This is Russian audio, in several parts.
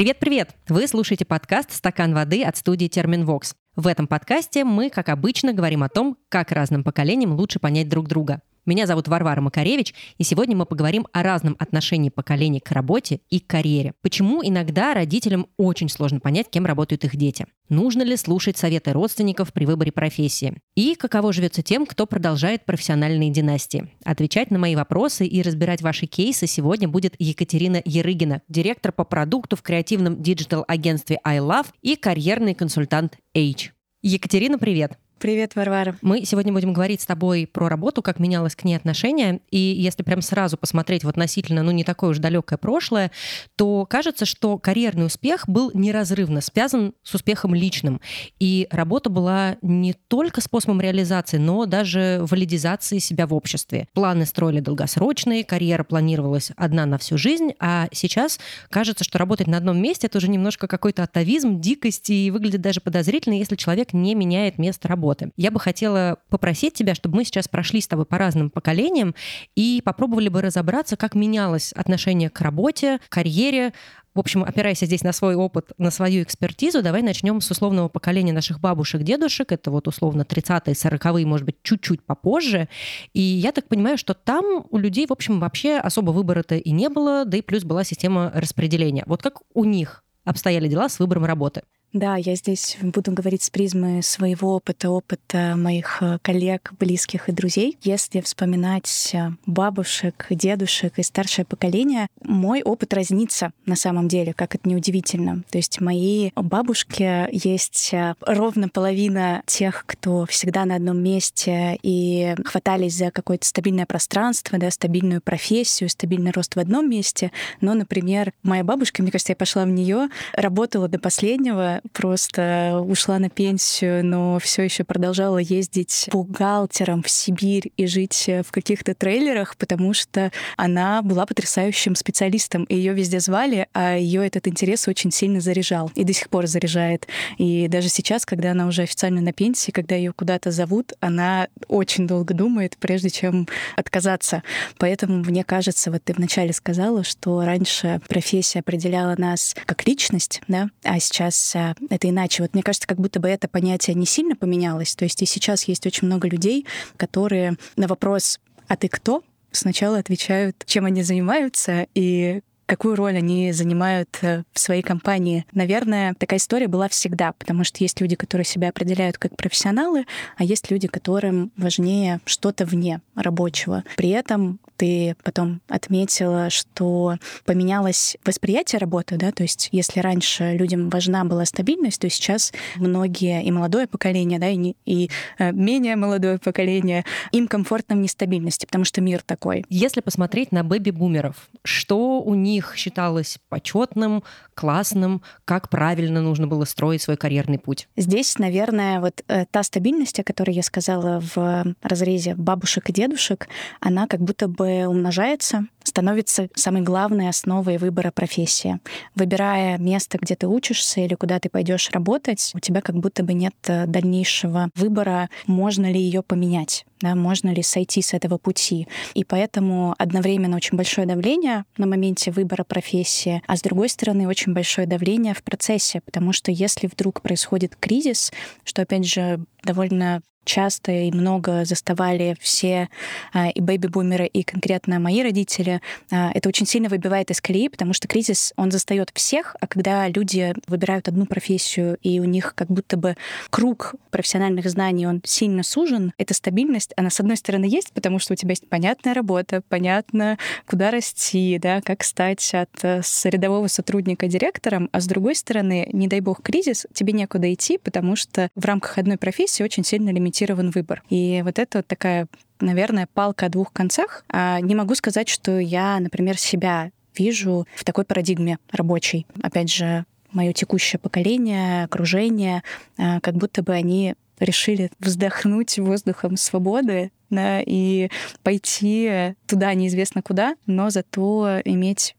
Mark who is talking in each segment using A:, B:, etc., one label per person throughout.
A: Привет, привет. Привет-привет! Вы слушаете подкаст «Стакан воды» от студии «Терминвокс». В этом подкасте мы, как обычно, говорим о том, как разным поколениям лучше понять друг друга. Меня зовут Варвара Макаревич, и сегодня мы поговорим о разном отношении поколений к работе и к карьере. Почему иногда родителям очень сложно понять, кем работают их дети? Нужно ли слушать советы родственников при выборе профессии? И каково живется тем, кто продолжает профессиональные династии? Отвечать на мои вопросы и разбирать ваши кейсы сегодня будет Екатерина Ерыгина, директор по продукту в креативном digital-агентстве iLove и карьерный консультант H. Екатерина, привет!
B: Привет, Варвара.
A: Мы сегодня будем говорить с тобой про работу, как менялось к ней отношение. И если прям сразу посмотреть вот относительно, ну, не такое уж далекое прошлое, то кажется, что карьерный успех был неразрывно связан с успехом личным. И работа была не только способом реализации, но даже валидизации себя в обществе. Планы строили долгосрочные, карьера планировалась одна на всю жизнь, а сейчас кажется, что работать на одном месте — это уже немножко какой-то атовизм, дикость, и выглядит даже подозрительно, если человек не меняет место работы работы. Я бы хотела попросить тебя, чтобы мы сейчас прошли с тобой по разным поколениям и попробовали бы разобраться, как менялось отношение к работе, карьере, в общем, опираясь здесь на свой опыт, на свою экспертизу, давай начнем с условного поколения наших бабушек, дедушек. Это вот условно 30-е, 40-е, может быть, чуть-чуть попозже. И я так понимаю, что там у людей, в общем, вообще особо выбора-то и не было, да и плюс была система распределения. Вот как у них обстояли дела с выбором работы?
B: Да, я здесь буду говорить с призмы своего опыта, опыта моих э, коллег, близких и друзей. Если вспоминать э, бабушек, дедушек и старшее поколение, мой опыт разнится на самом деле, как это неудивительно. То есть мои бабушки есть э, ровно половина тех, кто всегда на одном месте и хватались за какое-то стабильное пространство, да, стабильную профессию, стабильный рост в одном месте. Но, например, моя бабушка, мне кажется, я пошла в нее, работала до последнего, просто ушла на пенсию, но все еще продолжала ездить бухгалтером в Сибирь и жить в каких-то трейлерах, потому что она была потрясающим специалистом, и ее везде звали, а ее этот интерес очень сильно заряжал и до сих пор заряжает. И даже сейчас, когда она уже официально на пенсии, когда ее куда-то зовут, она очень долго думает, прежде чем отказаться. Поэтому мне кажется, вот ты вначале сказала, что раньше профессия определяла нас как личность, да, а сейчас это иначе. Вот мне кажется, как будто бы это понятие не сильно поменялось. То есть и сейчас есть очень много людей, которые на вопрос «А ты кто?» сначала отвечают, чем они занимаются и какую роль они занимают э, в своей компании. Наверное, такая история была всегда, потому что есть люди, которые себя определяют как профессионалы, а есть люди, которым важнее что-то вне рабочего. При этом ты потом отметила, что поменялось восприятие работы, да, то есть если раньше людям важна была стабильность, то сейчас многие и молодое поколение, да, и, не, и э, менее молодое поколение, им комфортно в нестабильности, потому что мир такой.
A: Если посмотреть на бэби-бумеров, что у них считалось почетным, классным, как правильно нужно было строить свой карьерный путь?
B: Здесь, наверное, вот э, та стабильность, о которой я сказала в разрезе бабушек и дедушек, она как будто бы умножается, становится самой главной основой выбора профессии. Выбирая место, где ты учишься или куда ты пойдешь работать, у тебя как будто бы нет э, дальнейшего выбора, можно ли ее поменять, да, можно ли сойти с этого пути. И поэтому одновременно очень большое давление на моменте выбора профессии, а с другой стороны очень большое давление в процессе, потому что если вдруг происходит кризис, что опять же довольно часто и много заставали все а, и бэби-бумеры, и конкретно мои родители, а, это очень сильно выбивает из колеи, потому что кризис, он застает всех, а когда люди выбирают одну профессию, и у них как будто бы круг профессиональных знаний, он сильно сужен, эта стабильность, она, с одной стороны, есть, потому что у тебя есть понятная работа, понятно, куда расти, да, как стать от э, с рядового сотрудника директором, а с другой стороны, не дай бог кризис, тебе некуда идти, потому что в рамках одной профессии очень сильно лимитирован выбор. И вот это вот такая наверное, палка о двух концах. А не могу сказать, что я, например, себя вижу в такой парадигме рабочей. Опять же, мое текущее поколение, окружение, а, как будто бы они решили вздохнуть воздухом свободы да, и пойти туда неизвестно куда, но зато иметь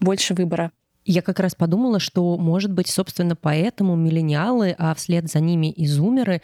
B: больше выбора.
A: Я как раз подумала, что, может быть, собственно, поэтому миллениалы, а вслед за ними и зумеры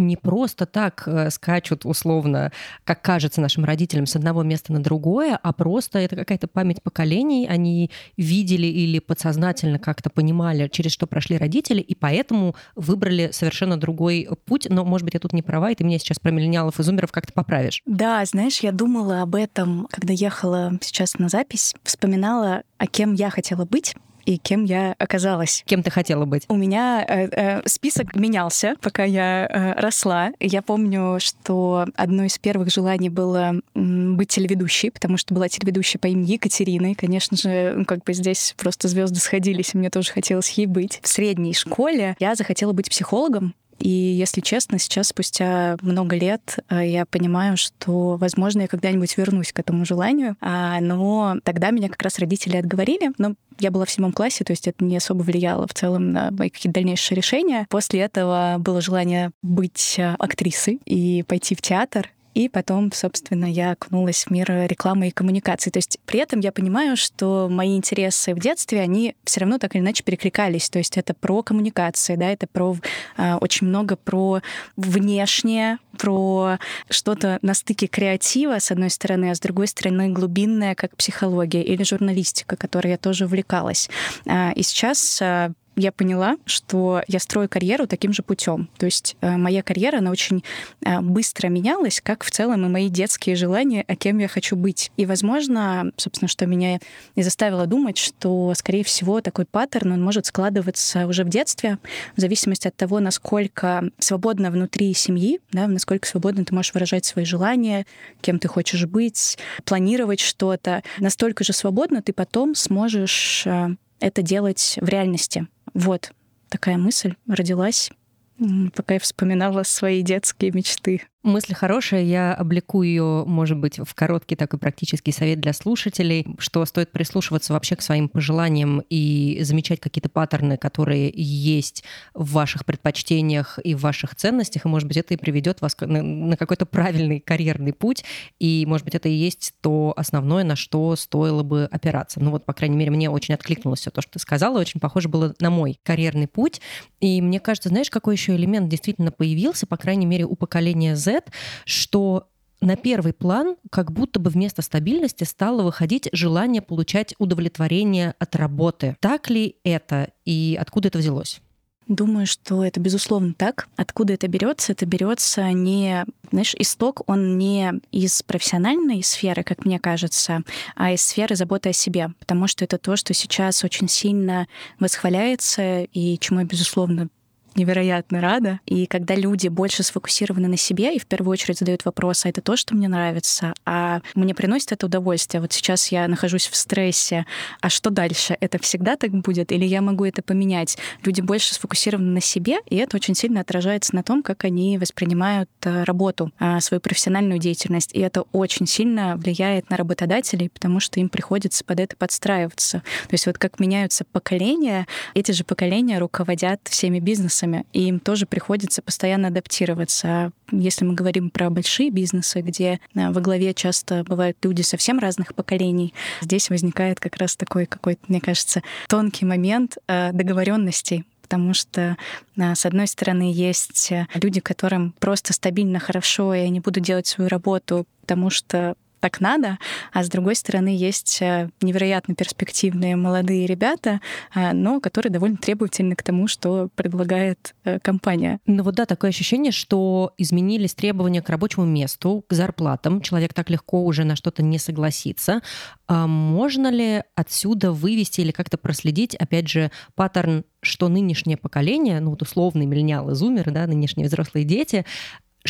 A: не просто так э, скачут условно, как кажется нашим родителям, с одного места на другое, а просто это какая-то память поколений, они видели или подсознательно как-то понимали, через что прошли родители, и поэтому выбрали совершенно другой путь. Но, может быть, я тут не права, и ты меня сейчас про миллениалов и зумеров как-то поправишь.
B: Да, знаешь, я думала об этом, когда ехала сейчас на запись, вспоминала, о кем я хотела быть и кем я оказалась.
A: Кем ты хотела быть?
B: У меня э, э, список менялся, пока я э, росла. Я помню, что одно из первых желаний было быть телеведущей, потому что была телеведущая по имени Екатерина. И, конечно же, ну, как бы здесь просто звезды сходились, и мне тоже хотелось ей быть. В средней школе я захотела быть психологом, и, если честно, сейчас, спустя много лет, э, я понимаю, что, возможно, я когда-нибудь вернусь к этому желанию. А, но тогда меня как раз родители отговорили. Но я была в седьмом классе, то есть это не особо влияло в целом на мои какие-то дальнейшие решения. После этого было желание быть э, актрисой и пойти в театр. И потом, собственно, я окунулась в мир рекламы и коммуникации. То есть при этом я понимаю, что мои интересы в детстве, они все равно так или иначе перекликались. То есть это про коммуникации, да, это про э, очень много про внешнее, про что-то на стыке креатива, с одной стороны, а с другой стороны глубинное, как психология или журналистика, которой я тоже увлекалась. Э, и сейчас э, я поняла, что я строю карьеру таким же путем. То есть э, моя карьера, она очень э, быстро менялась, как в целом и мои детские желания, о кем я хочу быть. И, возможно, собственно, что меня и заставило думать, что, скорее всего, такой паттерн, он может складываться уже в детстве, в зависимости от того, насколько свободно внутри семьи, да, насколько свободно ты можешь выражать свои желания, кем ты хочешь быть, планировать что-то. Настолько же свободно ты потом сможешь э, это делать в реальности. Вот такая мысль родилась, пока я вспоминала свои детские мечты.
A: Мысль хорошая, я облеку ее, может быть, в короткий такой практический совет для слушателей, что стоит прислушиваться вообще к своим пожеланиям и замечать какие-то паттерны, которые есть в ваших предпочтениях и в ваших ценностях, и, может быть, это и приведет вас на какой-то правильный карьерный путь, и, может быть, это и есть то основное, на что стоило бы опираться. Ну вот, по крайней мере, мне очень откликнулось все то, что ты сказала, очень похоже было на мой карьерный путь, и мне кажется, знаешь, какой еще элемент действительно появился, по крайней мере, у поколения Z, что на первый план как будто бы вместо стабильности стало выходить желание получать удовлетворение от работы. Так ли это и откуда это взялось?
B: Думаю, что это безусловно так. Откуда это берется? Это берется не, знаешь, исток, он не из профессиональной сферы, как мне кажется, а из сферы заботы о себе, потому что это то, что сейчас очень сильно восхваляется и чему я, безусловно, невероятно рада. И когда люди больше сфокусированы на себе и в первую очередь задают вопрос, а это то, что мне нравится, а мне приносит это удовольствие. Вот сейчас я нахожусь в стрессе, а что дальше? Это всегда так будет? Или я могу это поменять? Люди больше сфокусированы на себе, и это очень сильно отражается на том, как они воспринимают э, работу, а, свою профессиональную деятельность. И это очень сильно влияет на работодателей, потому что им приходится под это подстраиваться. То есть вот как меняются поколения, эти же поколения руководят всеми бизнесами бизнесами, и им тоже приходится постоянно адаптироваться. А если мы говорим про большие бизнесы, где э, во главе часто бывают люди совсем разных поколений, здесь возникает как раз такой какой-то, мне кажется, тонкий момент э, договоренностей потому что, э, с одной стороны, есть люди, которым просто стабильно хорошо, и они будут делать свою работу, потому что так надо, а с другой стороны есть э, невероятно перспективные молодые ребята, э, но которые довольно требовательны к тому, что предлагает э, компания.
A: Ну вот да, такое ощущение, что изменились требования к рабочему месту, к зарплатам. Человек так легко уже на что-то не согласится. А можно ли отсюда вывести или как-то проследить, опять же, паттерн что нынешнее поколение, ну вот условные миллениалы, зумеры, да, нынешние взрослые дети,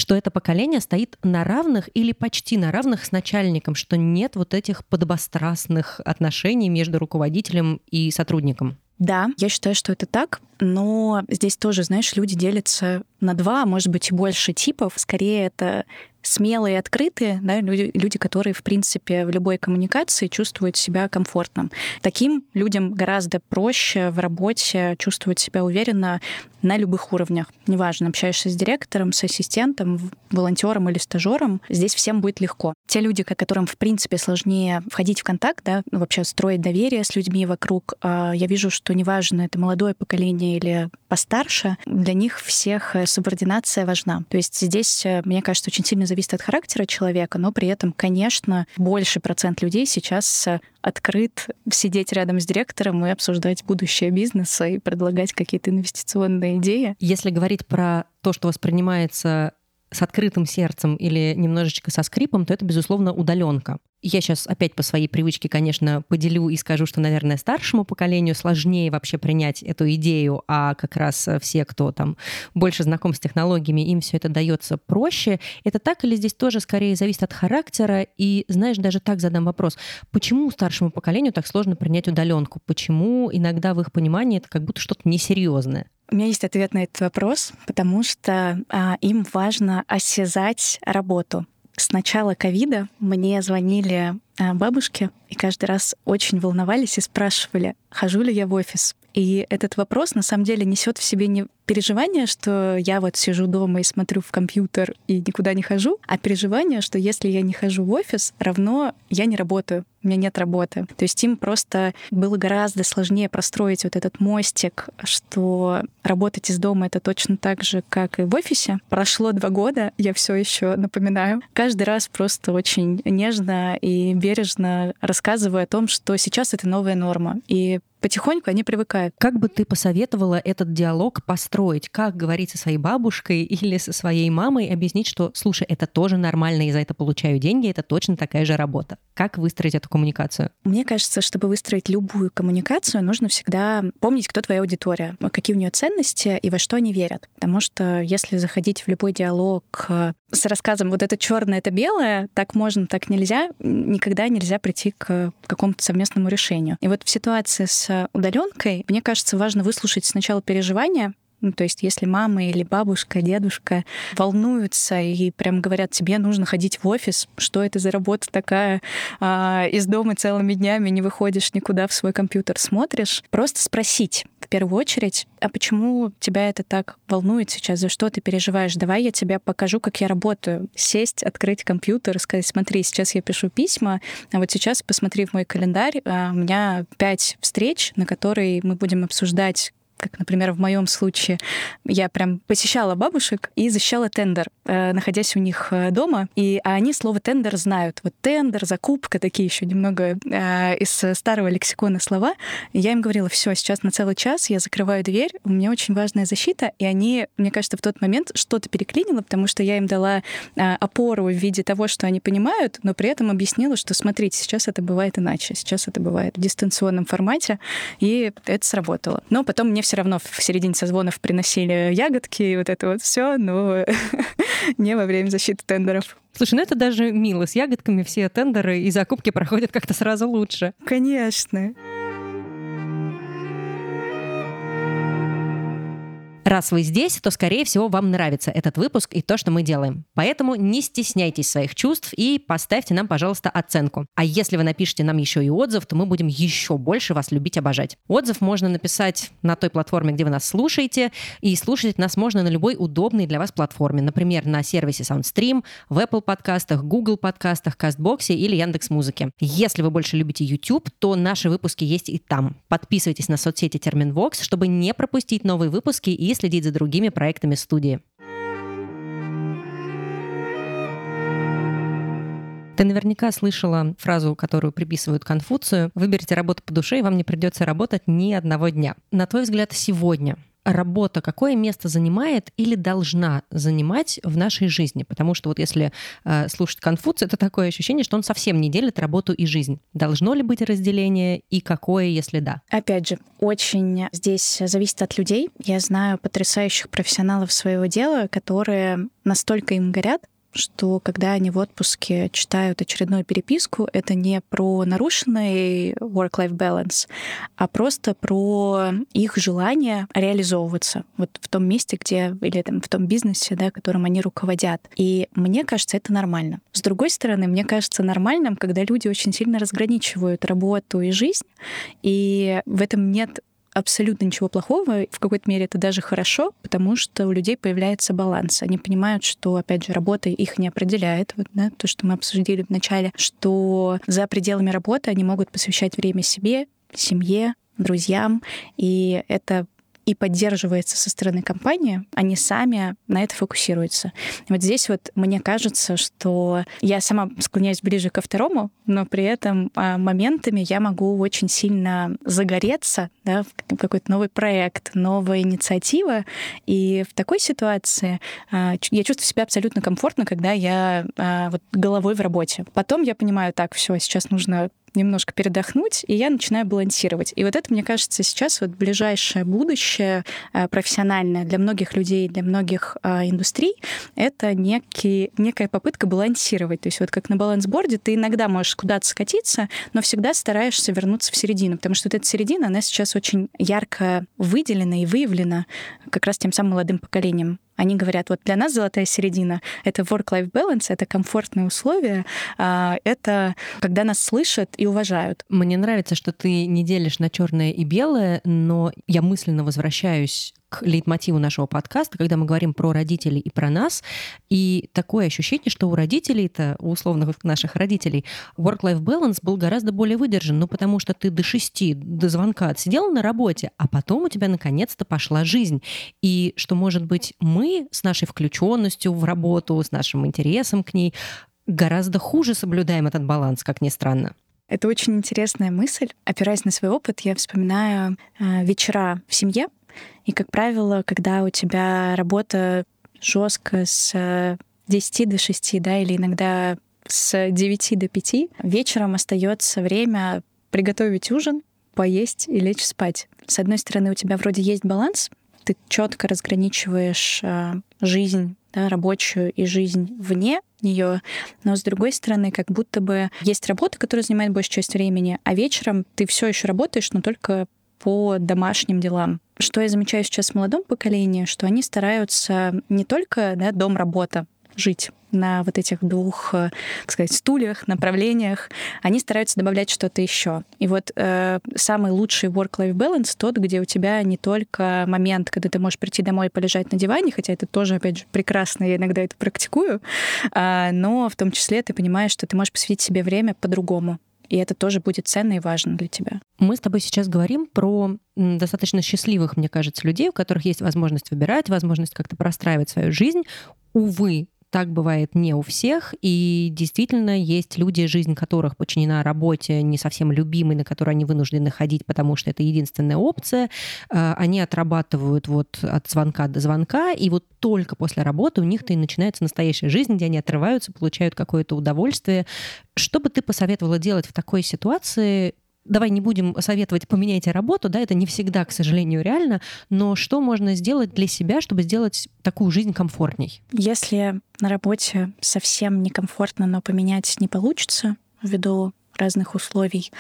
A: что это поколение стоит на равных или почти на равных с начальником, что нет вот этих подобострастных отношений между руководителем и сотрудником.
B: Да, я считаю, что это так, но здесь тоже, знаешь, люди делятся на два, а может быть, и больше типов. Скорее, это смелые открытые, да, люди, люди, которые, в принципе, в любой коммуникации чувствуют себя комфортно. Таким людям гораздо проще в работе чувствовать себя уверенно на любых уровнях. Неважно, общаешься с директором, с ассистентом, волонтером или стажером, здесь всем будет легко. Те люди, которым, в принципе, сложнее входить в контакт, да, ну, вообще строить доверие с людьми вокруг, а, я вижу, что неважно, это молодое поколение или постарше, для них всех э, субординация важна. То есть здесь, э, мне кажется, очень сильно зависит от характера человека, но при этом, конечно, больше процент людей сейчас э, открыт сидеть рядом с директором и обсуждать будущее бизнеса и предлагать какие-то инвестиционные идеи.
A: Если говорить про то, что воспринимается с открытым сердцем или немножечко со скрипом, то это, безусловно, удаленка. Я сейчас опять по своей привычке, конечно, поделю и скажу, что, наверное, старшему поколению сложнее вообще принять эту идею, а как раз все, кто там больше знаком с технологиями, им все это дается проще. Это так или здесь тоже скорее зависит от характера? И, знаешь, даже так задам вопрос. Почему старшему поколению так сложно принять удаленку? Почему иногда в их понимании это как будто что-то несерьезное?
B: У меня есть ответ на этот вопрос, потому что а, им важно осязать работу. С начала ковида мне звонили бабушки и каждый раз очень волновались и спрашивали, хожу ли я в офис. И этот вопрос на самом деле несет в себе не переживание, что я вот сижу дома и смотрю в компьютер и никуда не хожу, а переживание, что если я не хожу в офис, равно я не работаю, у меня нет работы. То есть им просто было гораздо сложнее простроить вот этот мостик, что работать из дома это точно так же, как и в офисе. Прошло два года, я все еще напоминаю. Каждый раз просто очень нежно и бережно рассказываю о том, что сейчас это новая норма. И потихоньку они привыкают.
A: Как бы ты посоветовала этот диалог построить? Как говорить со своей бабушкой или со своей мамой, объяснить, что, слушай, это тоже нормально, я за это получаю деньги, это точно такая же работа. Как выстроить эту коммуникацию?
B: Мне кажется, чтобы выстроить любую коммуникацию, нужно всегда помнить, кто твоя аудитория, какие у нее ценности и во что они верят. Потому что если заходить в любой диалог э, с рассказом вот это черное, это белое, так можно, так нельзя, никогда нельзя прийти к какому-то совместному решению. И вот в ситуации с удаленкой, мне кажется, важно выслушать сначала переживания, ну, то есть, если мама или бабушка, дедушка волнуются и прям говорят, тебе нужно ходить в офис, что это за работа такая, а, из дома целыми днями не выходишь никуда в свой компьютер смотришь, просто спросить в первую очередь, а почему тебя это так волнует сейчас, за что ты переживаешь? Давай я тебе покажу, как я работаю. Сесть, открыть компьютер, сказать, смотри, сейчас я пишу письма, а вот сейчас посмотри в мой календарь, а, у меня пять встреч, на которые мы будем обсуждать как, например, в моем случае, я прям посещала бабушек и защищала тендер, э, находясь у них э, дома, и они слово тендер знают. Вот тендер, закупка, такие еще немного э, из старого лексикона слова. Я им говорила, все, сейчас на целый час я закрываю дверь, у меня очень важная защита, и они, мне кажется, в тот момент что-то переклинило, потому что я им дала опору в виде того, что они понимают, но при этом объяснила, что смотрите, сейчас это бывает иначе, сейчас это бывает в дистанционном формате, и это сработало. Но потом мне все равно в середине созвонов приносили ягодки и вот это вот все, но не во время защиты тендеров.
A: Слушай, ну это даже мило. С ягодками все тендеры и закупки проходят как-то сразу лучше.
B: Конечно.
A: Раз вы здесь, то, скорее всего, вам нравится этот выпуск и то, что мы делаем. Поэтому не стесняйтесь своих чувств и поставьте нам, пожалуйста, оценку. А если вы напишите нам еще и отзыв, то мы будем еще больше вас любить, обожать. Отзыв можно написать на той платформе, где вы нас слушаете, и слушать нас можно на любой удобной для вас платформе. Например, на сервисе SoundStream, в Apple подкастах, Google подкастах, CastBox или Яндекс Музыке. Если вы больше любите YouTube, то наши выпуски есть и там. Подписывайтесь на соцсети Терминвокс, чтобы не пропустить новые выпуски и следить за другими проектами студии. Ты наверняка слышала фразу, которую приписывают Конфуцию «Выберите работу по душе, и вам не придется работать ни одного дня». На твой взгляд, сегодня работа какое место занимает или должна занимать в нашей жизни? Потому что вот если э, слушать Конфуция, это такое ощущение, что он совсем не делит работу и жизнь. Должно ли быть разделение и какое, если да?
B: Опять же, очень здесь зависит от людей. Я знаю потрясающих профессионалов своего дела, которые настолько им горят, что когда они в отпуске читают очередную переписку, это не про нарушенный work-life balance, а просто про их желание реализовываться вот в том месте, где или там, в том бизнесе, да, которым они руководят. И мне кажется, это нормально. С другой стороны, мне кажется нормальным, когда люди очень сильно разграничивают работу и жизнь, и в этом нет абсолютно ничего плохого. В какой-то мере это даже хорошо, потому что у людей появляется баланс. Они понимают, что, опять же, работа их не определяет. Вот, да, то, что мы обсудили в начале, что за пределами работы они могут посвящать время себе, семье, друзьям, и это и поддерживается со стороны компании, они сами на это фокусируются. Вот здесь вот мне кажется, что я сама склоняюсь ближе ко второму, но при этом а, моментами я могу очень сильно загореться да, в какой-то новый проект, новая инициатива. И в такой ситуации а, я чувствую себя абсолютно комфортно, когда я а, вот головой в работе. Потом я понимаю, так, все, сейчас нужно немножко передохнуть, и я начинаю балансировать. И вот это, мне кажется, сейчас вот ближайшее будущее э, профессиональное для многих людей, для многих э, индустрий, это некий, некая попытка балансировать. То есть вот как на балансборде ты иногда можешь куда-то скатиться, но всегда стараешься вернуться в середину, потому что вот эта середина, она сейчас очень ярко выделена и выявлена как раз тем самым молодым поколением. Они говорят, вот для нас золотая середина — это work-life balance, это комфортные условия, а, это когда нас слышат и уважают.
A: Мне нравится, что ты не делишь на черное и белое, но я мысленно возвращаюсь к лейтмотиву нашего подкаста, когда мы говорим про родителей и про нас. И такое ощущение, что у родителей-то, у условных наших родителей, work-life balance был гораздо более выдержан, ну потому что ты до шести, до звонка отсидела на работе, а потом у тебя наконец-то пошла жизнь. И что, может быть, мы с нашей включенностью в работу, с нашим интересом к ней гораздо хуже соблюдаем этот баланс, как ни странно.
B: Это очень интересная мысль. Опираясь на свой опыт, я вспоминаю э, вечера в семье, и, как правило, когда у тебя работа жестко с 10 до 6, да, или иногда с 9 до 5, вечером остается время приготовить ужин, поесть и лечь спать. С одной стороны, у тебя вроде есть баланс, ты четко разграничиваешь э, жизнь да, рабочую и жизнь вне нее, но с другой стороны, как будто бы есть работа, которая занимает большую часть времени, а вечером ты все еще работаешь, но только по домашним делам. Что я замечаю сейчас в молодом поколении, что они стараются не только да, дом-работа жить на вот этих двух, э, так сказать, стульях, направлениях, они стараются добавлять что-то еще. И вот э, самый лучший work-life balance тот, где у тебя не только момент, когда ты можешь прийти домой и полежать на диване, хотя это тоже, опять же, прекрасно, я иногда это практикую, э, но в том числе ты понимаешь, что ты можешь посвятить себе время по-другому и это тоже будет ценно и важно для тебя.
A: Мы с тобой сейчас говорим про достаточно счастливых, мне кажется, людей, у которых есть возможность выбирать, возможность как-то простраивать свою жизнь. Увы, так бывает не у всех, и действительно есть люди, жизнь которых подчинена работе не совсем любимой, на которую они вынуждены ходить, потому что это единственная опция. А, они отрабатывают вот от звонка до звонка, и вот только после работы у них-то и начинается настоящая жизнь, где они отрываются, получают какое-то удовольствие. Что бы ты посоветовала делать в такой ситуации, давай не будем советовать поменяйте работу, да, это не всегда, к сожалению, реально, но что можно сделать для себя, чтобы сделать такую жизнь комфортней?
B: Если на работе совсем некомфортно, но поменять не получится ввиду разных условий,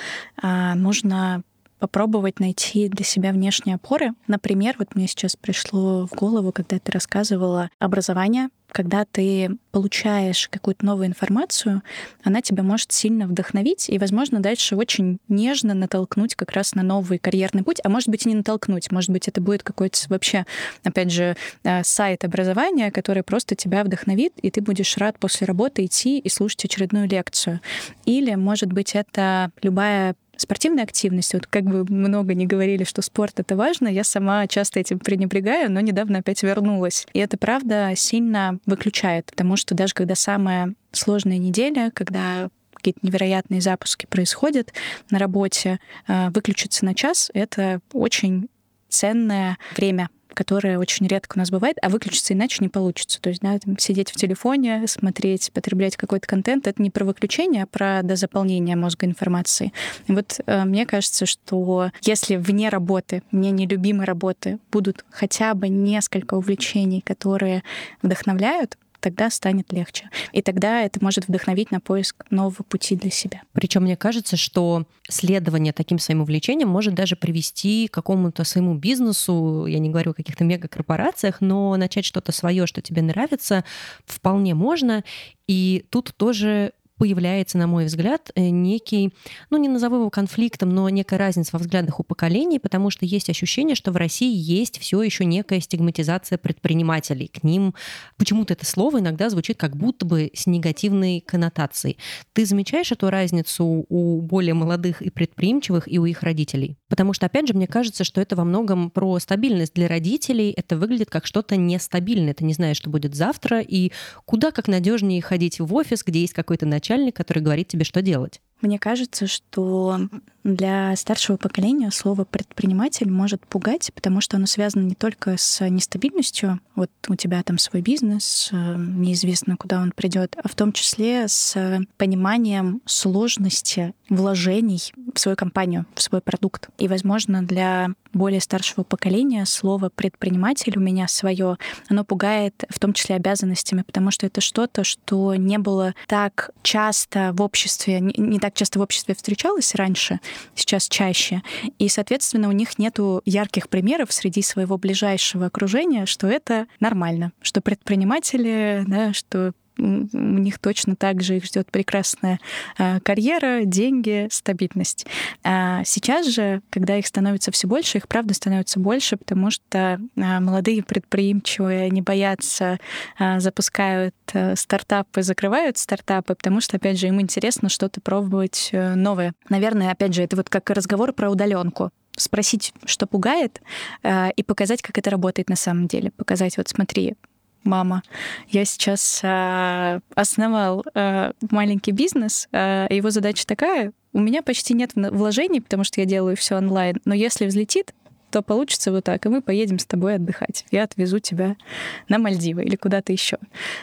B: а, нужно попробовать найти для себя внешние опоры. Например, вот мне сейчас пришло в голову, когда ты рассказывала образование, когда ты получаешь какую-то новую информацию, она тебя может сильно вдохновить и, возможно, дальше очень нежно натолкнуть как раз на новый карьерный путь, а может быть и не натолкнуть, может быть это будет какой-то вообще, опять же, э, сайт образования, который просто тебя вдохновит, и ты будешь рад после работы идти и слушать очередную лекцию. Или, может быть, это любая спортивной активности. Вот как бы много не говорили, что спорт это важно, я сама часто этим пренебрегаю, но недавно опять вернулась. И это правда сильно выключает, потому что даже когда самая сложная неделя, когда какие-то невероятные запуски происходят на работе, а, выключиться на час — это очень ценное время которое очень редко у нас бывает, а выключиться иначе не получится. То есть, да, там, сидеть в телефоне, смотреть, потреблять какой-то контент, это не про выключение, а про дозаполнение мозга информации. И вот э, мне кажется, что если вне работы, мне нелюбимой работы, будут хотя бы несколько увлечений, которые вдохновляют, тогда станет легче. И тогда это может вдохновить на поиск нового пути для себя.
A: Причем мне кажется, что следование таким своим увлечениям может даже привести к какому-то своему бизнесу, я не говорю о каких-то мегакорпорациях, но начать что-то свое, что тебе нравится, вполне можно. И тут тоже появляется, на мой взгляд, э, некий, ну не назову его конфликтом, но некая разница во взглядах у поколений, потому что есть ощущение, что в России есть все еще некая стигматизация предпринимателей. К ним почему-то это слово иногда звучит как будто бы с негативной коннотацией. Ты замечаешь эту разницу у более молодых и предприимчивых и у их родителей? Потому что, опять же, мне кажется, что это во многом про стабильность для родителей. Это выглядит как что-то нестабильное. Ты не знаешь, что будет завтра, и куда как надежнее ходить в офис, где есть какой-то начальник, начальник, который говорит тебе, что делать.
B: Мне кажется, что для старшего поколения слово предприниматель может пугать, потому что оно связано не только с нестабильностью, вот у тебя там свой бизнес, э, неизвестно, куда он придет, а в том числе с пониманием сложности вложений в свою компанию, в свой продукт. И, возможно, для более старшего поколения слово предприниматель у меня свое, оно пугает в том числе обязанностями, потому что это что-то, что не было так часто в обществе, не так часто в обществе встречалось раньше, сейчас чаще. И, соответственно, у них нету ярких примеров среди своего ближайшего окружения, что это нормально, что предприниматели, да, что у них точно так же их ждет прекрасная а, карьера, деньги, стабильность. А сейчас же, когда их становится все больше, их правда становится больше, потому что а, молодые предприимчивые не боятся, а, запускают а, стартапы, закрывают стартапы, потому что, опять же, им интересно что-то пробовать э, новое. Наверное, опять же, это вот как разговор про удаленку спросить, что пугает, и показать, как это работает на самом деле. Показать, вот смотри, мама. Я сейчас э, основал э, маленький бизнес. Э, его задача такая: у меня почти нет вложений, потому что я делаю все онлайн. Но если взлетит, то получится вот так, и мы поедем с тобой отдыхать. Я отвезу тебя на Мальдивы или куда-то еще.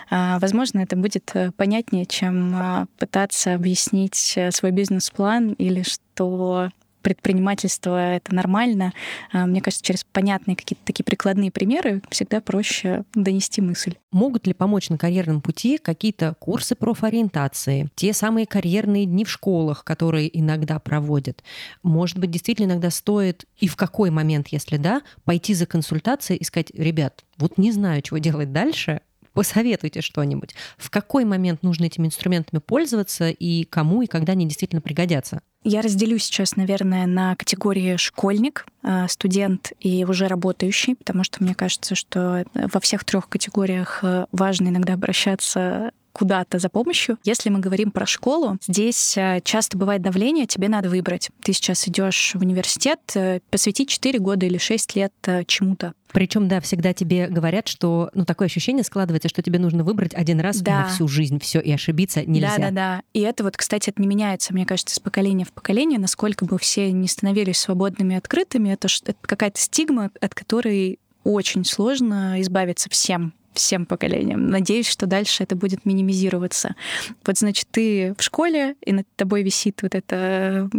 B: А, возможно, это будет понятнее, чем а, пытаться объяснить свой бизнес-план или что предпринимательство — это нормально. А, мне кажется, через понятные какие-то такие прикладные примеры всегда проще донести мысль.
A: Могут ли помочь на карьерном пути какие-то курсы профориентации, те самые карьерные дни в школах, которые иногда проводят? Может быть, действительно иногда стоит и в какой момент, если да, пойти за консультацией и сказать, ребят, вот не знаю, чего делать дальше, посоветуйте что-нибудь. В какой момент нужно этими инструментами пользоваться и кому и когда они действительно пригодятся?
B: Я разделю сейчас, наверное, на категории школьник, э, студент и уже работающий, потому что мне кажется, что во всех трех категориях э, важно иногда обращаться куда-то за помощью. Если мы говорим про школу, здесь э, часто бывает давление, тебе надо выбрать. Ты сейчас идешь в университет, э, посвятить 4 года или 6 лет э, чему-то.
A: Причем, да, всегда тебе говорят, что ну, такое ощущение складывается, что тебе нужно выбрать один раз да. на всю жизнь все, и ошибиться нельзя.
B: Да, да, да. И это вот, кстати, это не меняется, мне кажется, с поколения в поколение. Насколько бы все не становились свободными и открытыми, это, это какая-то стигма, от которой очень сложно избавиться всем всем поколениям. Надеюсь, что дальше это будет минимизироваться. Вот, значит, ты в школе, и над тобой висит вот эта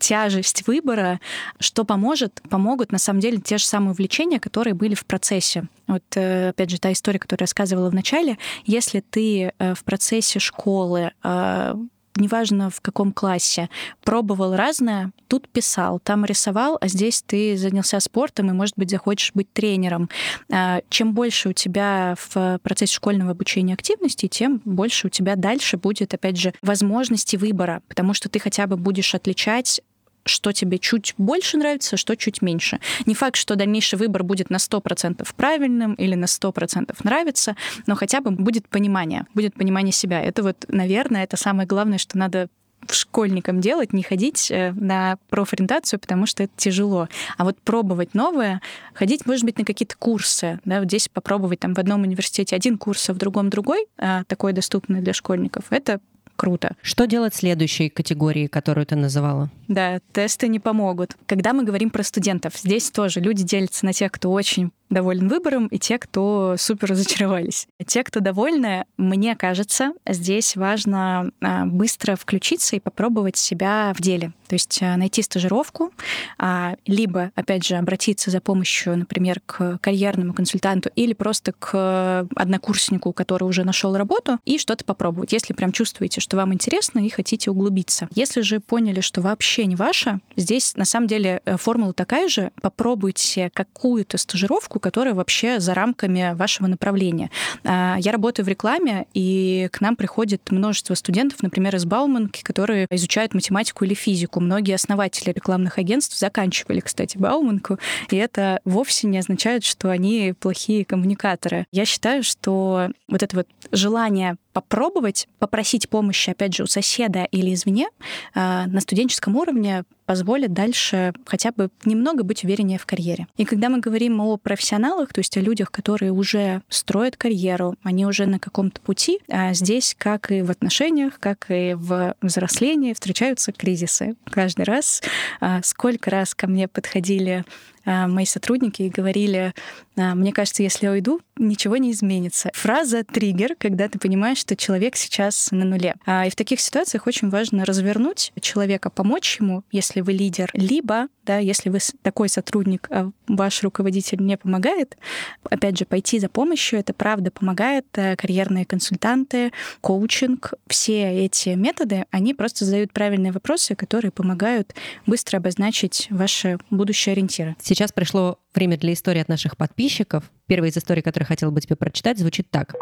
B: тяжесть выбора. Что поможет? Помогут, на самом деле, те же самые увлечения, которые были в процессе. Вот, э, опять же, та история, которую я рассказывала в начале. Если ты э, в процессе школы э, неважно в каком классе, пробовал разное, тут писал, там рисовал, а здесь ты занялся спортом и, может быть, захочешь быть тренером. А, чем больше у тебя в процессе школьного обучения активности, тем больше у тебя дальше будет, опять же, возможности выбора, потому что ты хотя бы будешь отличать что тебе чуть больше нравится, что чуть меньше. Не факт, что дальнейший выбор будет на 100% правильным или на 100% нравится, но хотя бы будет понимание, будет понимание себя. Это вот, наверное, это самое главное, что надо школьникам делать, не ходить э, на профориентацию, потому что это тяжело. А вот пробовать новое, ходить, может быть, на какие-то курсы. Да, вот здесь попробовать там в одном университете один курс, а в другом другой, а, такой доступный для школьников. Это круто.
A: Что делать следующей категории, которую ты называла?
B: Да, тесты не помогут. Когда мы говорим про студентов, здесь тоже люди делятся на тех, кто очень доволен выбором, и те, кто супер разочаровались. Те, кто довольны, мне кажется, здесь важно а, быстро включиться и попробовать себя в деле. То есть а, найти стажировку, а, либо, опять же, обратиться за помощью, например, к карьерному консультанту или просто к однокурснику, который уже нашел работу, и что-то попробовать, если прям чувствуете, что вам интересно и хотите углубиться. Если же поняли, что вообще не ваше, здесь на самом деле э, формула такая же. Попробуйте какую-то стажировку, которая вообще за рамками вашего направления. Я работаю в рекламе, и к нам приходит множество студентов, например, из Бауманки, которые изучают математику или физику многие основатели рекламных агентств заканчивали, кстати, Бауманку, и это вовсе не означает, что они плохие коммуникаторы. Я считаю, что вот это вот желание попробовать, попросить помощи, опять же, у соседа или извне а, на студенческом уровне позволит дальше хотя бы немного быть увереннее в карьере. И когда мы говорим о профессионалах, то есть о людях, которые уже строят карьеру, они уже на каком-то пути, а здесь, как и в отношениях, как и в взрослении, встречаются кризисы. Каждый раз, а, сколько раз ко мне подходили а, мои сотрудники и говорили, «А, мне кажется, если я уйду, ничего не изменится. Фраза «триггер», когда ты понимаешь, что человек сейчас на нуле. А, и в таких ситуациях очень важно развернуть человека, помочь ему, если вы лидер, либо, да, если вы такой сотрудник, а ваш руководитель не помогает, опять же, пойти за помощью, это правда помогает. Э, карьерные консультанты, коучинг, все эти методы, они просто задают правильные вопросы, которые помогают быстро обозначить ваши будущие ориентиры.
A: Сейчас пришло время для истории от наших подписчиков. Первая из историй, которую хотела бы тебе прочитать, звучит так.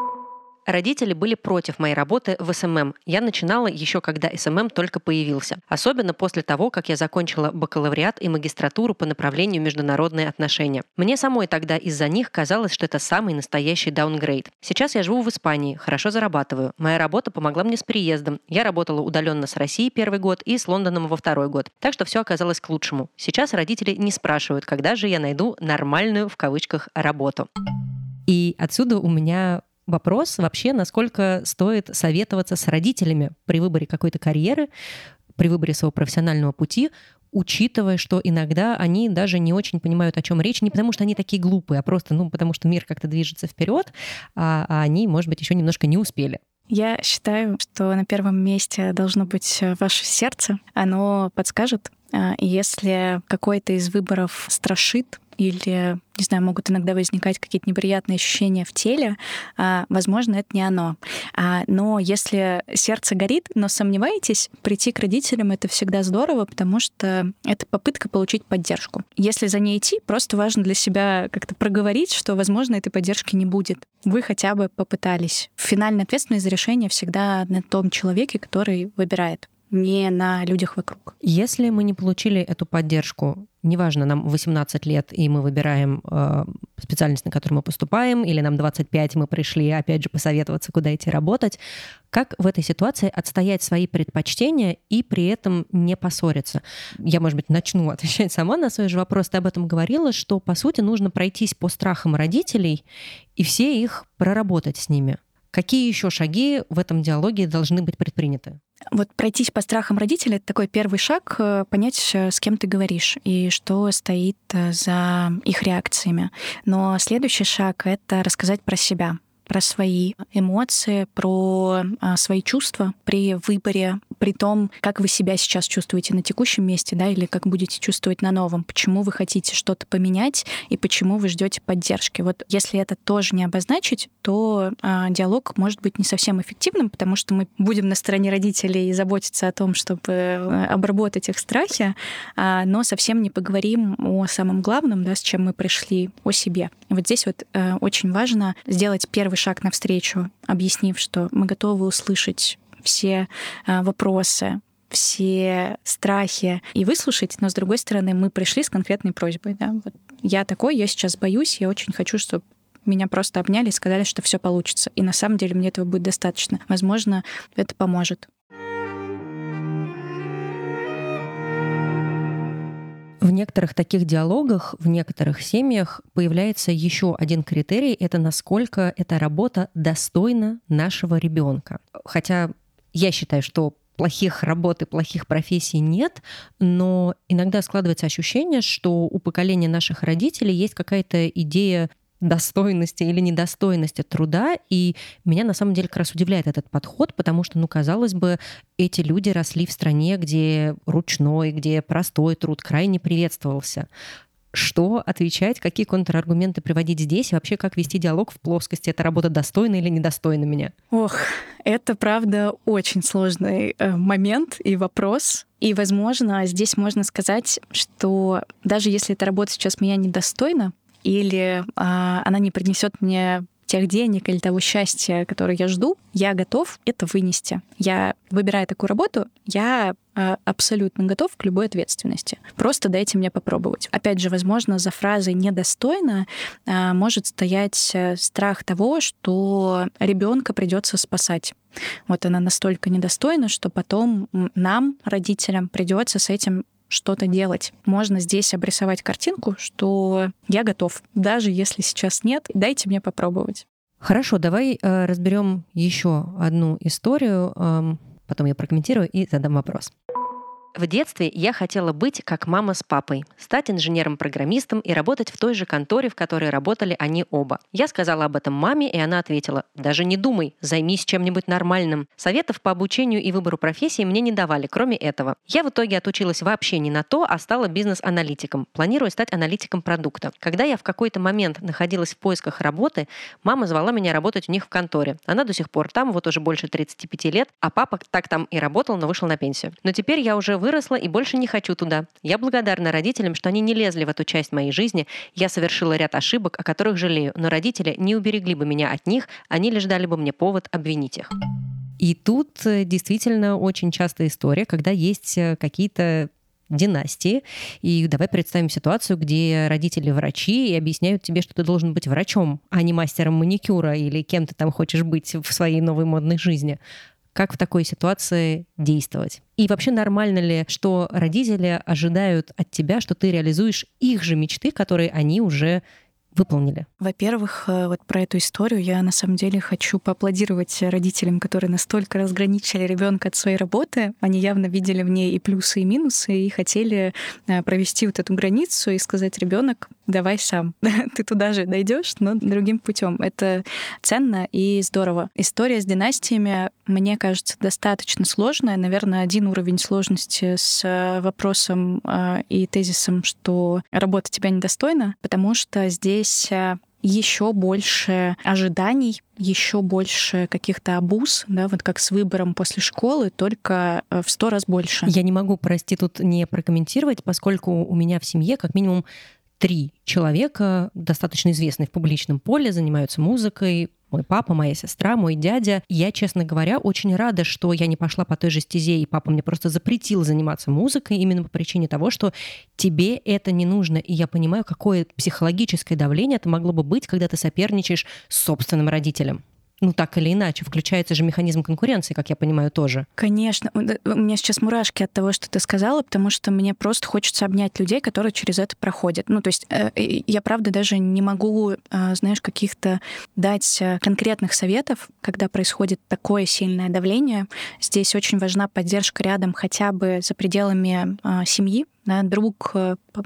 A: Родители были против моей работы в SMM. Я начинала еще когда SMM только появился. Особенно после того, как я закончила бакалавриат и магистратуру по направлению международные отношения. Мне самой тогда из-за них казалось, что это самый настоящий downgrade. Сейчас я живу в Испании, хорошо зарабатываю. Моя работа помогла мне с переездом. Я работала удаленно с Россией первый год и с Лондоном во второй год. Так что все оказалось к лучшему. Сейчас родители не спрашивают, когда же я найду нормальную в кавычках работу. И отсюда у меня вопрос вообще, насколько стоит советоваться с родителями при выборе какой-то карьеры, при выборе своего профессионального пути, учитывая, что иногда они даже не очень понимают, о чем речь, не потому что они такие глупые, а просто, ну, потому что мир как-то движется вперед, а, а они, может быть, еще немножко не успели.
B: Я считаю, что на первом месте должно быть ваше сердце. Оно подскажет, а, если какой-то из выборов страшит, или, не знаю, могут иногда возникать какие-то неприятные ощущения в теле, а, возможно, это не оно. А, но если сердце горит, но сомневаетесь, прийти к родителям — это всегда здорово, потому что это попытка получить поддержку. Если за ней идти, просто важно для себя как-то проговорить, что, возможно, этой поддержки не будет. Вы хотя бы попытались. Финальная ответственность за решение всегда на том человеке, который выбирает не на людях вокруг.
A: Если мы не получили эту поддержку, неважно, нам 18 лет, и мы выбираем э, специальность, на которую мы поступаем, или нам 25, и мы пришли, опять же, посоветоваться, куда идти работать, как в этой ситуации отстоять свои предпочтения и при этом не поссориться? Я, может быть, начну отвечать сама на свой же вопрос. Ты об этом говорила, что, по сути, нужно пройтись по страхам родителей и все их проработать с ними. Какие еще шаги в этом диалоге должны быть предприняты?
B: Вот пройтись по страхам родителей — это такой первый шаг, э, понять, э, с кем ты говоришь и что стоит э, за их реакциями. Но следующий шаг — это рассказать про себя, про свои эмоции, про свои чувства при выборе, при том, как вы себя сейчас чувствуете на текущем месте, да, или как будете чувствовать на новом, почему вы хотите что-то поменять и почему вы ждете поддержки. Вот если это тоже не обозначить, то а, диалог может быть не совсем эффективным, потому что мы будем на стороне родителей и заботиться о том, чтобы э, обработать их страхи, а, но совсем не поговорим о самом главном, да, с чем мы пришли, о себе. Вот здесь вот а, очень важно сделать первый шаг навстречу, объяснив, что мы готовы услышать все а, вопросы, все страхи и выслушать, но с другой стороны мы пришли с конкретной просьбой. Да? Вот я такой, я сейчас боюсь, я очень хочу, чтобы меня просто обняли и сказали, что все получится. И на самом деле мне этого будет достаточно. Возможно, это поможет.
A: В некоторых таких диалогах, в некоторых семьях появляется еще один критерий — это насколько эта работа достойна нашего ребенка. Хотя я считаю, что плохих работ и плохих профессий нет, но иногда складывается ощущение, что у поколения наших родителей есть какая-то идея достойности или недостойности труда. И меня на самом деле как раз удивляет этот подход, потому что, ну, казалось бы, эти люди росли в стране, где ручной, где простой труд крайне приветствовался что отвечать, какие контраргументы приводить здесь, и вообще как вести диалог в плоскости, эта работа достойна или недостойна меня?
B: Ох, это правда очень сложный э, момент и вопрос. И, возможно, здесь можно сказать, что даже если эта работа сейчас меня недостойна, или а, она не принесет мне тех денег или того счастья, которое я жду, я готов это вынести. Я, выбирая такую работу, я э, абсолютно готов к любой ответственности. Просто дайте мне попробовать. Опять же, возможно, за фразой «недостойно» э, может стоять э, страх того, что ребенка придется спасать. Вот она настолько недостойна, что потом нам, родителям, придется с этим что-то делать. Можно здесь обрисовать картинку, что я готов, даже если сейчас нет, дайте мне попробовать.
A: Хорошо, давай э, разберем еще одну историю, э, потом я прокомментирую и задам вопрос. В детстве я хотела быть как мама с папой, стать инженером-программистом и работать в той же конторе, в которой работали они оба. Я сказала об этом маме, и она ответила, даже не думай, займись чем-нибудь нормальным. Советов по обучению и выбору профессии мне не давали, кроме этого. Я в итоге отучилась вообще не на то, а стала бизнес-аналитиком, планируя стать аналитиком продукта. Когда я в какой-то момент находилась в поисках работы, мама звала меня работать у них в конторе. Она до сих пор там, вот уже больше 35 лет, а папа так там и работал, но вышел на пенсию. Но теперь я уже выросла и больше не хочу туда. Я благодарна родителям, что они не лезли в эту часть моей жизни. Я совершила ряд ошибок, о которых жалею, но родители не уберегли бы меня от них, они лишь дали бы мне повод обвинить их. И тут э, действительно очень частая история, когда есть э, какие-то династии. И давай представим ситуацию, где родители врачи и объясняют тебе, что ты должен быть врачом, а не мастером маникюра или кем ты там хочешь быть в своей новой модной жизни. Как в такой ситуации действовать? И вообще нормально ли, что родители ожидают от тебя, что ты реализуешь их же мечты, которые они уже выполнили?
B: Во-первых, э, вот про эту историю я на самом деле хочу поаплодировать родителям, которые настолько разграничили ребенка от своей работы. Они явно видели в ней и плюсы, и минусы, и хотели э, провести вот эту границу и сказать, ребенок, давай сам. Ты туда же дойдешь, но другим путем. Это ценно и здорово. История с династиями, мне кажется, достаточно сложная. Наверное, один уровень сложности с э, вопросом и тезисом, что работа тебя недостойна, потому что здесь здесь э, еще больше ожиданий, еще больше каких-то обуз, да, вот как с выбором после школы, только э, в сто раз больше.
A: Я не могу, прости, тут не прокомментировать, поскольку у меня в семье как минимум три человека, достаточно известные в публичном поле, занимаются музыкой, мой папа, моя сестра, мой дядя. Я, честно говоря, очень рада, что я не пошла по той же стезе, и папа мне просто запретил заниматься музыкой именно по причине того, что тебе это не нужно. И я понимаю, какое психологическое давление это могло бы быть, когда ты соперничаешь с собственным родителем ну так или иначе, включается же механизм конкуренции, как я понимаю, тоже.
B: Конечно. У меня сейчас мурашки от того, что ты сказала, потому что мне просто хочется обнять людей, которые через это проходят. Ну, то есть э, я, правда, даже не могу, э, знаешь, каких-то дать э, конкретных советов, когда происходит такое сильное давление. Здесь очень важна поддержка рядом хотя бы за пределами семьи, да, друг,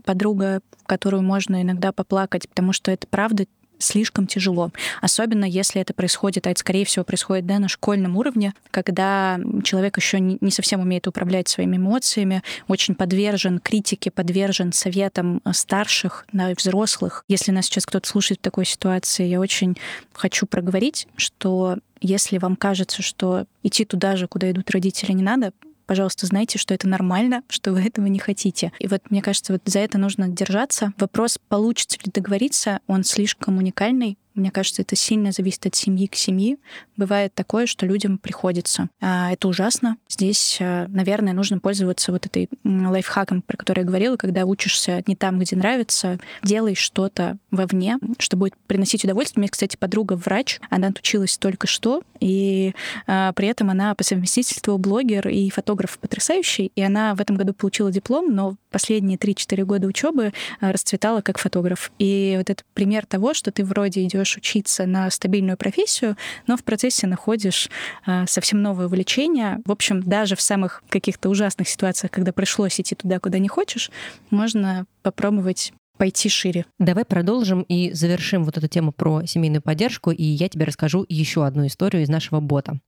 B: подруга, в которую можно иногда поплакать, потому что это правда слишком тяжело. Особенно если это происходит, а это, скорее всего, происходит да, на школьном уровне, когда человек еще не совсем умеет управлять своими эмоциями, очень подвержен критике, подвержен советам старших, да, и взрослых. Если нас сейчас кто-то слушает в такой ситуации, я очень хочу проговорить, что если вам кажется, что идти туда же, куда идут родители, не надо, пожалуйста, знайте, что это нормально, что вы этого не хотите. И вот мне кажется, вот за это нужно держаться. Вопрос, получится ли договориться, он слишком уникальный, мне кажется, это сильно зависит от семьи к семье. Бывает такое, что людям приходится. А это ужасно. Здесь, а, наверное, нужно пользоваться вот этой лайфхаком, про который я говорила, когда учишься не там, где нравится, делай что-то вовне, что будет приносить удовольствие. У меня, кстати, подруга врач, она отучилась только что, и а, при этом она по совместительству блогер и фотограф потрясающий, и она в этом году получила диплом, но последние 3-4 года учебы а, расцветала как фотограф. И вот это пример того, что ты вроде идешь идешь учиться на стабильную профессию, но в процессе находишь э, совсем новое увлечение. В общем, даже в самых каких-то ужасных ситуациях, когда пришлось идти туда, куда не хочешь, можно попробовать пойти шире.
A: Давай продолжим и завершим вот эту тему про семейную поддержку, и я тебе расскажу еще одну историю из нашего бота.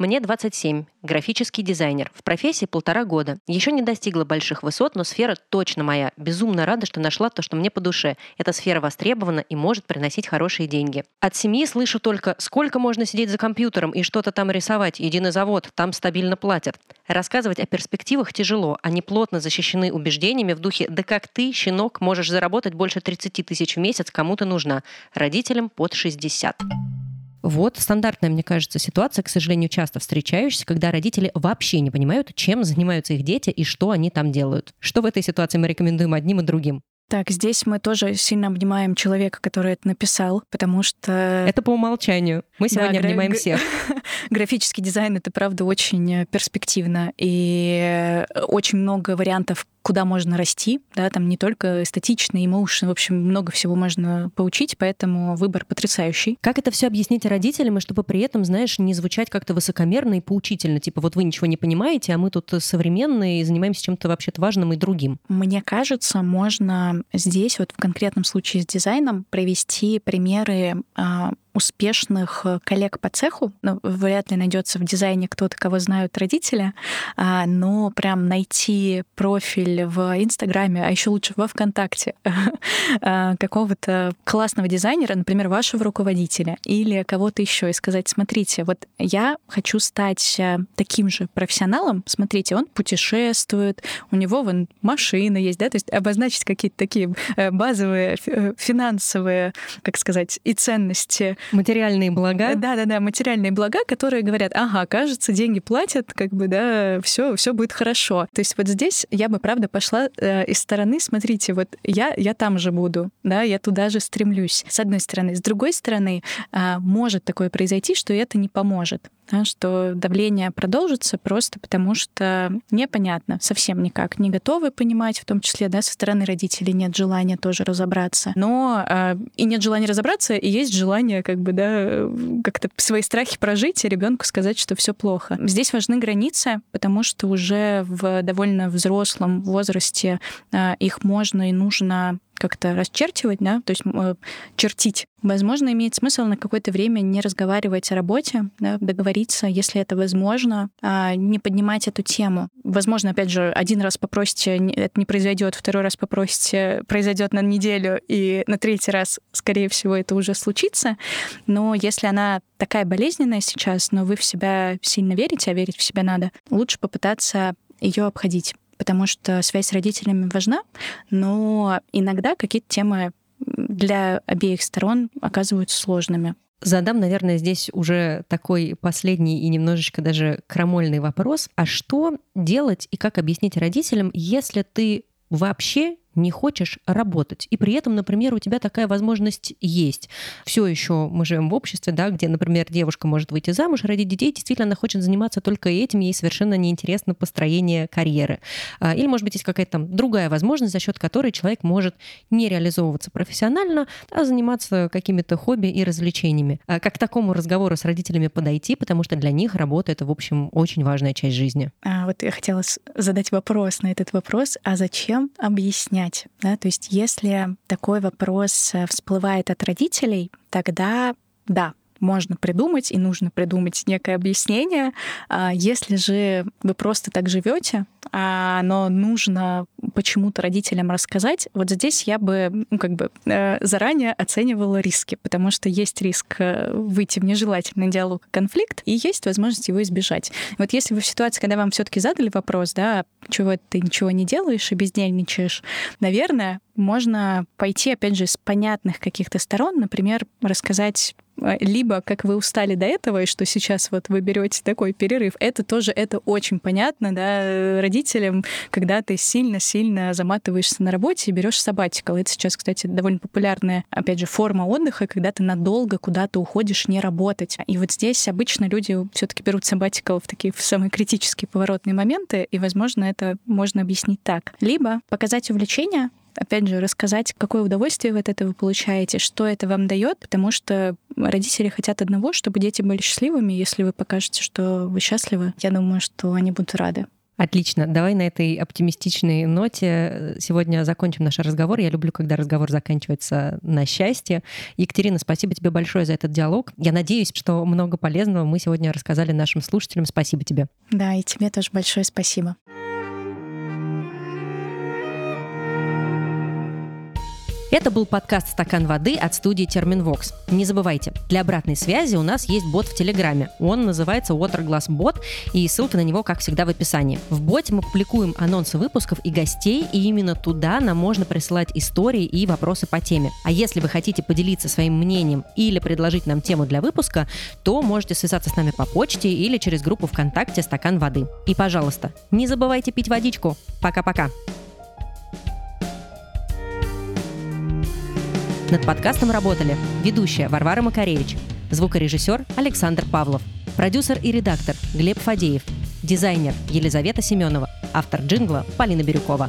A: Мне 27, графический дизайнер. В профессии полтора года. Еще не достигла больших высот, но сфера точно моя. Безумно рада, что нашла то, что мне по душе. Эта сфера востребована и может приносить хорошие деньги. От семьи слышу только, сколько можно сидеть за компьютером и что-то там рисовать. Иди на завод, там стабильно платят. Рассказывать о перспективах тяжело. Они плотно защищены убеждениями в духе «да как ты, щенок, можешь заработать больше 30 тысяч в месяц, кому ты нужна?» Родителям под 60. Вот стандартная, мне кажется, ситуация, к сожалению, часто встречающаяся, когда родители вообще не понимают, чем занимаются их дети и что они там делают. Что в этой ситуации мы рекомендуем одним и другим?
B: Так, здесь мы тоже сильно обнимаем человека, который это написал, потому что...
A: Это по умолчанию. Мы сегодня да, обнимаем гра... всех.
B: Графический дизайн — это, правда, очень перспективно. И очень много вариантов, куда можно расти, да, там не только эстетичный, эмоушен, в общем, много всего можно поучить, поэтому выбор потрясающий.
A: Как это все объяснить родителям, и чтобы при этом, знаешь, не звучать как-то высокомерно и поучительно, типа вот вы ничего не понимаете, а мы тут современные и занимаемся чем-то вообще-то важным и другим?
B: Мне кажется, можно здесь, вот в конкретном случае с дизайном, привести примеры а, успешных э, коллег по цеху. Ну, вряд ли найдется в дизайне кто-то, кого знают родители, а, но прям найти профиль в Инстаграме, а еще лучше во ВКонтакте а, какого-то классного дизайнера, например, вашего руководителя или кого-то еще, и сказать, смотрите, вот я хочу стать э, таким же профессионалом, смотрите, он путешествует, у него вон машина есть, да, то есть обозначить какие-то такие э, базовые финансовые, как сказать, и ценности
A: Материальные блага.
B: Да-да-да, материальные блага, которые говорят, ага, кажется, деньги платят, как бы, да, все, все будет хорошо. То есть вот здесь я бы, правда, пошла э, из стороны, смотрите, вот я, я там же буду, да, я туда же стремлюсь, с одной стороны. С другой стороны, э, может такое произойти, что это не поможет что давление продолжится просто потому, что непонятно, совсем никак, не готовы понимать, в том числе да, со стороны родителей нет желания тоже разобраться. Но э, и нет желания разобраться, и есть желание как бы да как-то свои страхи прожить и ребенку сказать, что все плохо. Здесь важны границы, потому что уже в довольно взрослом возрасте э, их можно и нужно как-то расчерчивать, да, то есть э, чертить. Возможно, имеет смысл на какое-то время не разговаривать о работе, да, договориться, если это возможно, а не поднимать эту тему. Возможно, опять же, один раз попросите, это не произойдет, второй раз попросите, произойдет на неделю, и на третий раз, скорее всего, это уже случится. Но если она такая болезненная сейчас, но вы в себя сильно верите, а верить в себя надо, лучше попытаться ее обходить потому что связь с родителями важна, но иногда какие-то темы для обеих сторон оказываются сложными.
A: Задам, наверное, здесь уже такой последний и немножечко даже крамольный вопрос. А что делать и как объяснить родителям, если ты вообще не хочешь работать. И при этом, например, у тебя такая возможность есть. Все еще мы живем в обществе, да, где, например, девушка может выйти замуж, родить детей, действительно она хочет заниматься только этим, ей совершенно неинтересно построение карьеры. А, или, может быть, есть какая-то там другая возможность, за счет которой человек может не реализовываться профессионально, а заниматься какими-то хобби и развлечениями. А как к такому разговору с родителями подойти, потому что для них работа — это, в общем, очень важная часть жизни.
B: А, вот я хотела задать вопрос на этот вопрос. А зачем объяснять понять. Да? То есть если такой вопрос э, всплывает от родителей, тогда да, можно придумать и нужно придумать некое объяснение. А если же вы просто так живете, а но нужно почему-то родителям рассказать, вот здесь я бы ну, как бы э, заранее оценивала риски, потому что есть риск э, выйти в нежелательный диалог, конфликт, и есть возможность его избежать. Вот если вы в ситуации, когда вам все-таки задали вопрос, да, чего ты ничего не делаешь и бездельничаешь, наверное, можно пойти, опять же, с понятных каких-то сторон, например, рассказать либо как вы устали до этого, и что сейчас вот вы берете такой перерыв, это тоже это очень понятно, да, родителям, когда ты сильно-сильно заматываешься на работе и берешь сабатикал. Это сейчас, кстати, довольно популярная, опять же, форма отдыха, когда ты надолго куда-то уходишь не работать. И вот здесь обычно люди все-таки берут сабатикал в такие в самые критические поворотные моменты, и, возможно, это можно объяснить так. Либо показать увлечение, опять же, рассказать, какое удовольствие вы от этого получаете, что это вам дает, потому что родители хотят одного, чтобы дети были счастливыми. Если вы покажете, что вы счастливы, я думаю, что они будут рады.
A: Отлично. Давай на этой оптимистичной ноте э, сегодня закончим наш разговор. Я люблю, когда разговор заканчивается на счастье. Екатерина, спасибо тебе большое за этот диалог. Я надеюсь, что много полезного мы сегодня рассказали нашим слушателям. Спасибо тебе.
B: Да, и тебе тоже большое спасибо.
A: Это был подкаст «Стакан воды» от студии Терминвокс. Не забывайте, для обратной связи у нас есть бот в Телеграме. Он называется Waterglass Bot, и ссылка на него, как всегда, в описании. В боте мы публикуем анонсы выпусков и гостей, и именно туда нам можно присылать истории и вопросы по теме. А если вы хотите поделиться своим мнением или предложить нам тему для выпуска, то можете связаться с нами по почте или через группу ВКонтакте «Стакан воды». И, пожалуйста, не забывайте пить водичку. Пока-пока. Над подкастом работали ведущая Варвара Макаревич, звукорежиссер Александр Павлов, продюсер и редактор Глеб Фадеев, дизайнер Елизавета Семенова, автор джингла Полина Бирюкова.